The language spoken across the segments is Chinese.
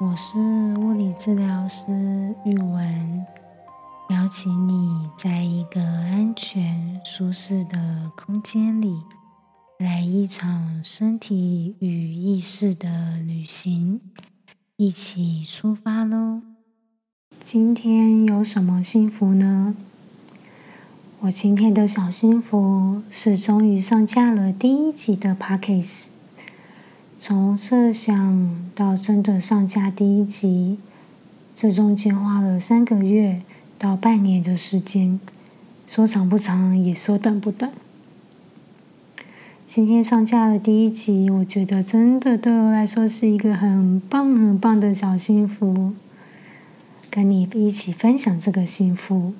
我是物理治疗师玉文，邀请你在一个安全、舒适的空间里，来一场身体与意识的旅行，一起出发喽！今天有什么幸福呢？我今天的小幸福是终于上架了第一集的 p a c k a g e 从设想到真的上架第一集，这中间花了三个月到半年的时间，说长不长，也说短不短。今天上架了第一集，我觉得真的对我来说是一个很棒很棒的小幸福，跟你一起分享这个幸福。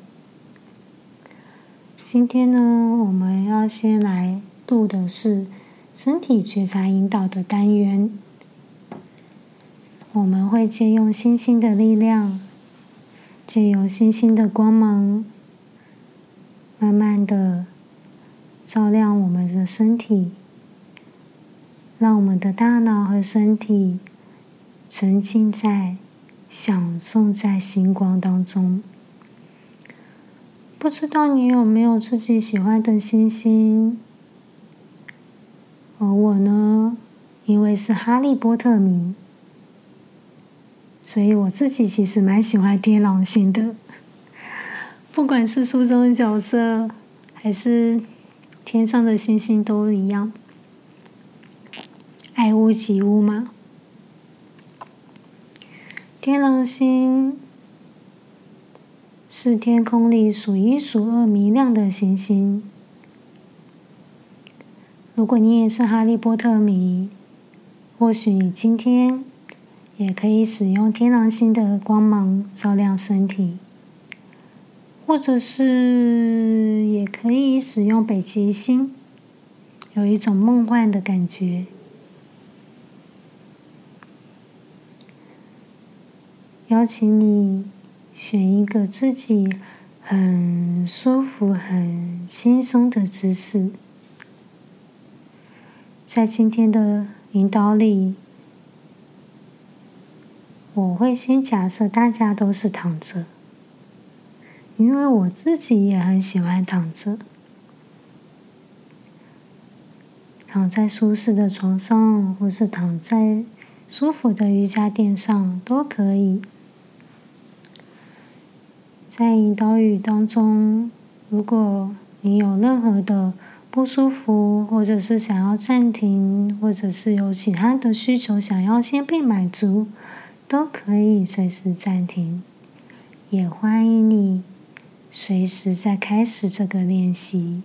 今天呢，我们要先来录的是身体觉察引导的单元。我们会借用星星的力量，借由星星的光芒，慢慢的照亮我们的身体，让我们的大脑和身体沉浸在、享受在星光当中。不知道你有没有自己喜欢的星星？而我呢，因为是哈利波特迷，所以我自己其实蛮喜欢天狼星的。不管是书中角色，还是天上的星星，都一样，爱屋及乌嘛。天狼星。是天空里数一数二明亮的行星。如果你也是哈利波特迷，或许今天也可以使用天狼星的光芒照亮身体，或者是也可以使用北极星，有一种梦幻的感觉。邀请你。选一个自己很舒服、很轻松的姿势，在今天的引导里，我会先假设大家都是躺着，因为我自己也很喜欢躺着，躺在舒适的床上，或是躺在舒服的瑜伽垫上都可以。在引导语当中，如果你有任何的不舒服，或者是想要暂停，或者是有其他的需求想要先被满足，都可以随时暂停。也欢迎你随时再开始这个练习。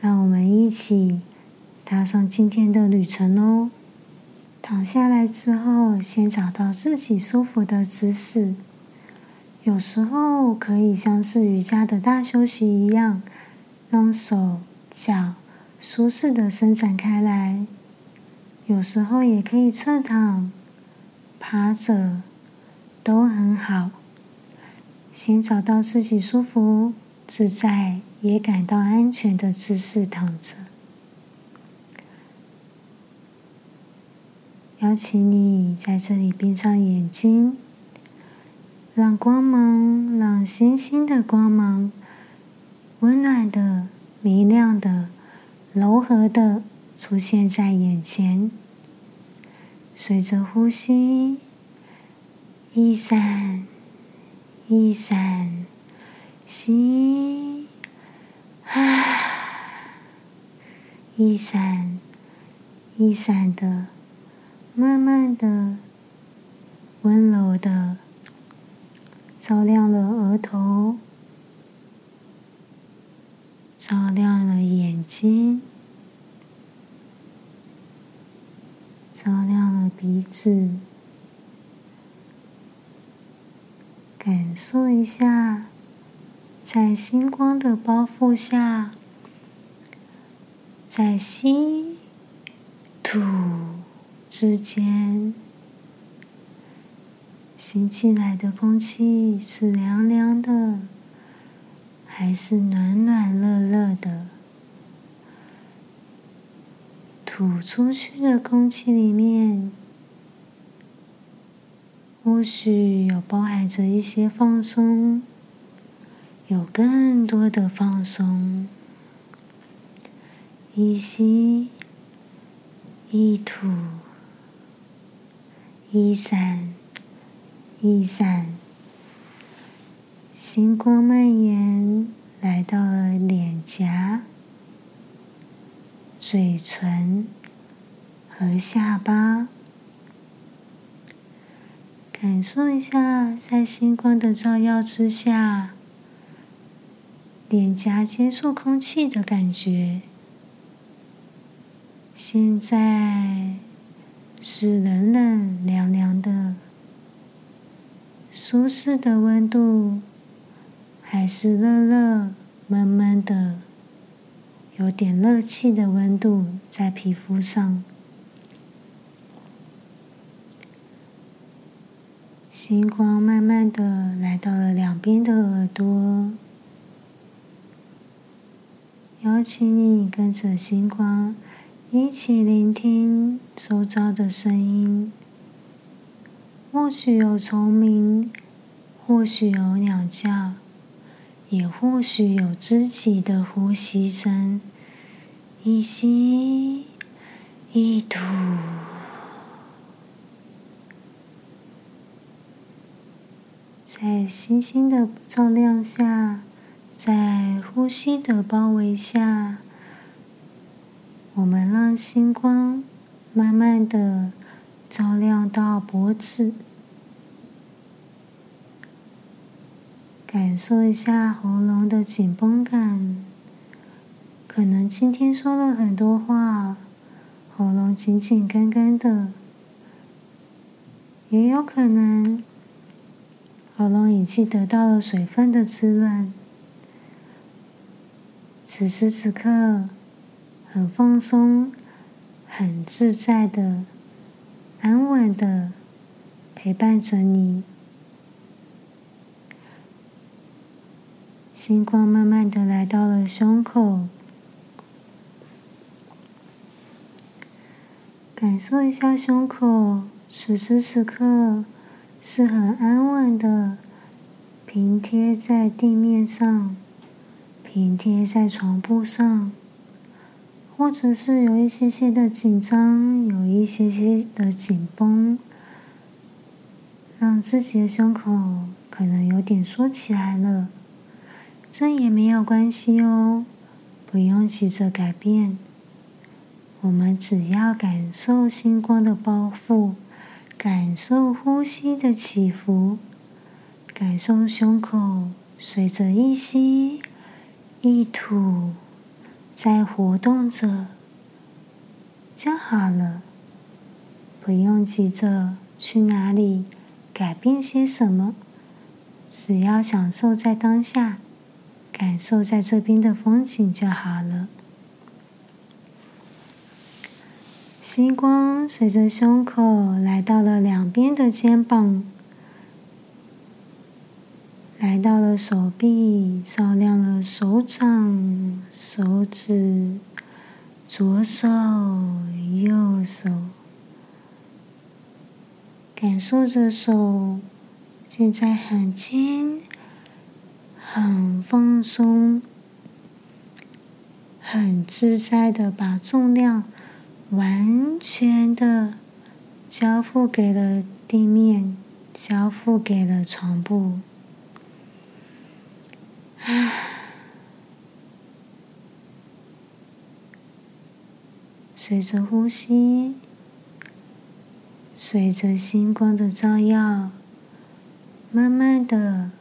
让我们一起踏上今天的旅程哦！躺下来之后，先找到自己舒服的姿势。有时候可以像是瑜伽的大休息一样，让手脚舒适的伸展开来。有时候也可以侧躺、趴着，都很好。先找到自己舒服、自在也感到安全的姿势躺着。邀请你在这里闭上眼睛。让光芒，让星星的光芒，温暖的、明亮的、柔和的出现在眼前。随着呼吸，一闪一闪，吸，啊，一闪一闪的，慢慢的，温柔的。照亮了额头，照亮了眼睛，照亮了鼻子，感受一下，在星光的包覆下，在吸、吐之间。吸进来的空气是凉凉的，还是暖暖热热的？吐出去的空气里面或许有包含着一些放松，有更多的放松。一吸，一吐，一散，一散。星光蔓延，来到了脸颊、嘴唇和下巴。感受一下，在星光的照耀之下，脸颊接触空气的感觉。现在是冷冷凉凉的，舒适的温度，还是热热闷闷的，有点热气的温度在皮肤上。星光慢慢的来到了两边的耳朵，邀请你跟着星光一起聆听周遭的声音。或许有虫鸣，或许有鸟叫，也或许有自己的呼吸声。一吸一吐。在星星的照亮下，在呼吸的包围下，我们让星光慢慢的照亮到脖子，感受一下喉咙的紧绷感。可能今天说了很多话，喉咙紧紧干干的，也有可能。喉咙已经得到了水分的滋润，此时此刻很放松、很自在的、安稳的陪伴着你。星光慢慢的来到了胸口，感受一下胸口，此时此刻。是很安稳的，平贴在地面上，平贴在床铺上，或者是有一些些的紧张，有一些些的紧绷，让自己的胸口可能有点缩起来了，这也没有关系哦，不用急着改变，我们只要感受星光的包覆。感受呼吸的起伏，感受胸口随着一吸一吐在活动着就好了，不用急着去哪里改变些什么，只要享受在当下，感受在这边的风景就好了。星光随着胸口来到了两边的肩膀，来到了手臂，照亮了手掌、手指、左手、右手，感受着手现在很轻、很放松、很自在的把重量。完全的交付给了地面，交付给了床铺。随着呼吸，随着星光的照耀，慢慢的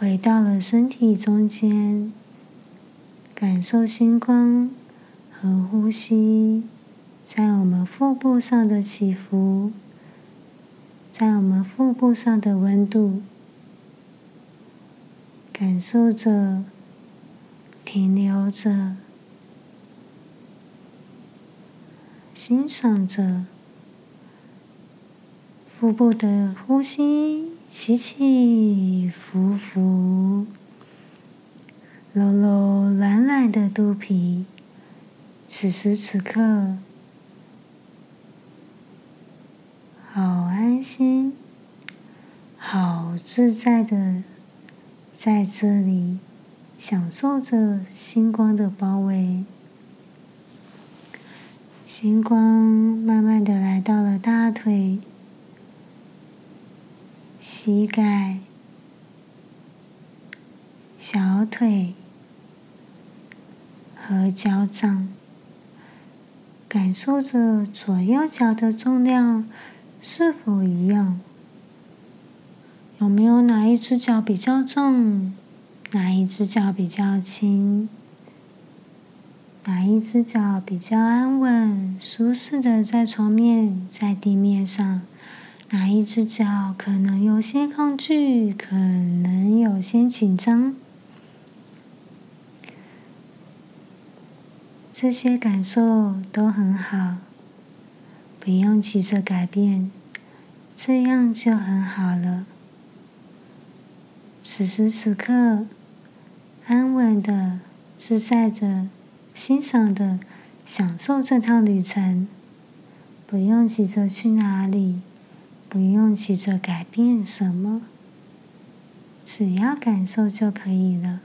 回到了身体中间，感受星光和呼吸。在我们腹部上的起伏，在我们腹部上的温度，感受着，停留着，欣赏着腹部的呼吸，起起伏伏，揉揉懒懒的肚皮，此时此刻。好安心，好自在的在这里享受着星光的包围。星光慢慢的来到了大腿、膝盖、小腿和脚掌，感受着左右脚的重量是否一样。有没有哪一只脚比较重？哪一只脚比较轻？哪一只脚比较安稳、舒适的在床面、在地面上？哪一只脚可能有些抗拒，可能有些紧张？这些感受都很好，不用急着改变，这样就很好了。此时此刻，安稳的、自在的、欣赏的享受这趟旅程，不用急着去哪里，不用急着改变什么，只要感受就可以了。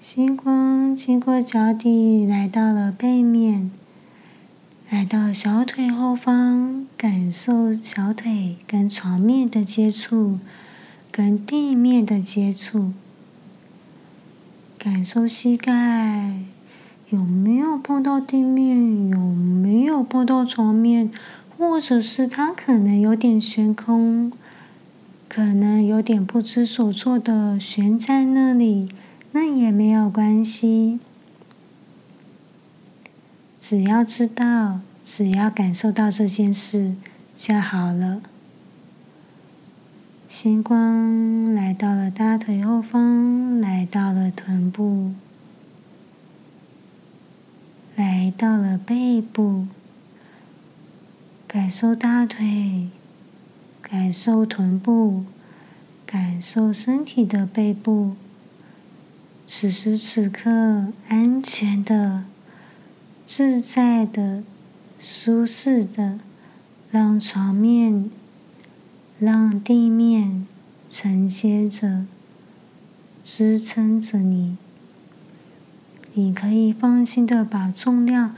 星光经过脚底，来到了背面。来到小腿后方，感受小腿跟床面的接触，跟地面的接触，感受膝盖有没有碰到地面，有没有碰到床面，或者是它可能有点悬空，可能有点不知所措的悬在那里，那也没有关系。只要知道，只要感受到这件事就好了。星光来到了大腿后方，来到了臀部，来到了背部，感受大腿，感受臀部，感受身体的背部。此时此刻，安全的。自在的、舒适的，让床面、让地面承接着、支撑着你。你可以放心的把重量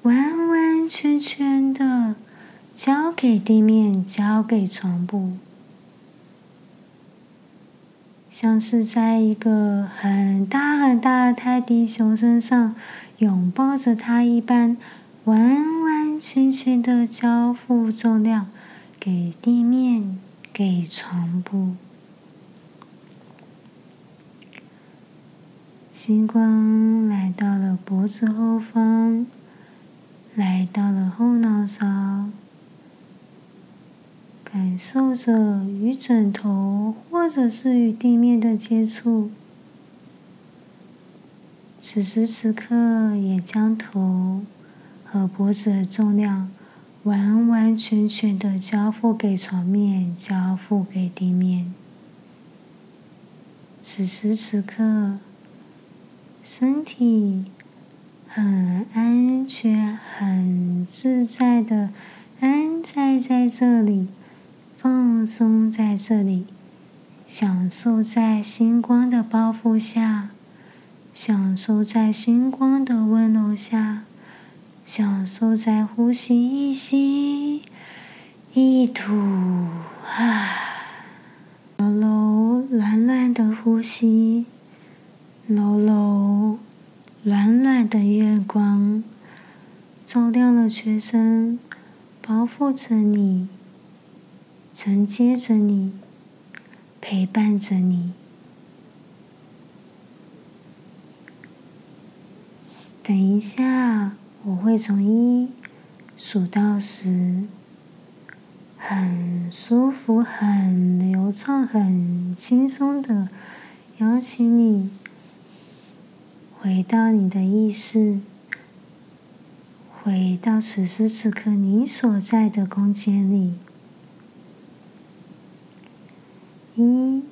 完完全全的交给地面，交给床铺，像是在一个很大很大的泰迪熊身上。拥抱着它一般，完完全全的交付重量给地面，给床铺。星光来到了脖子后方，来到了后脑勺，感受着与枕头或者是与地面的接触。此时此刻，也将头和脖子的重量完完全全的交付给床面，交付给地面。此时此刻，身体很安全、很自在的安在在这里，放松在这里，享受在星光的包覆下。享受在星光的温柔下，享受在呼吸一吸一吐啊，柔柔软软的呼吸，柔柔软软的月光，照亮了全身，包覆着你，承接着你，陪伴着你。等一下，我会从一数到十，很舒服、很流畅、很轻松的邀请你回到你的意识，回到此时此刻你所在的空间里。一。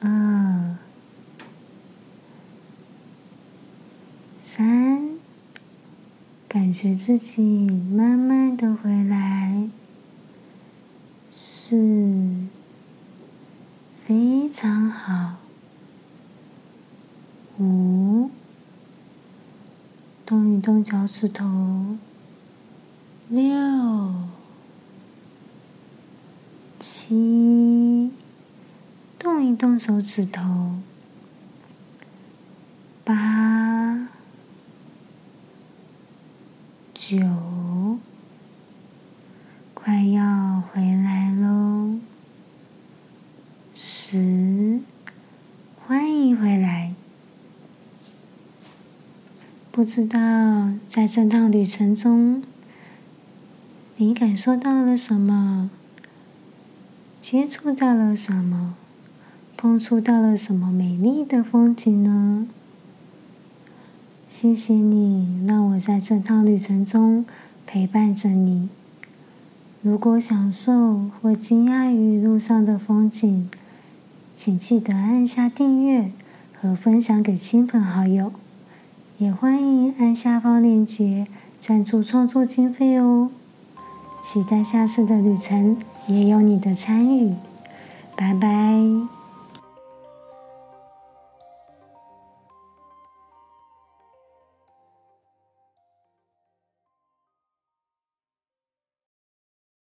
二、三感觉自己慢慢的回来，是非常好。五，动一动脚趾头。六、七，动一动手指头。八、九，快要回来喽。十，欢迎回来。不知道在这趟旅程中，你感受到了什么？接触到了什么？碰触到了什么美丽的风景呢？谢谢你让我在这趟旅程中陪伴着你。如果享受或惊讶于路上的风景，请记得按下订阅和分享给亲朋好友。也欢迎按下方链接赞助创作经费哦！期待下次的旅程也有你的参与，拜拜。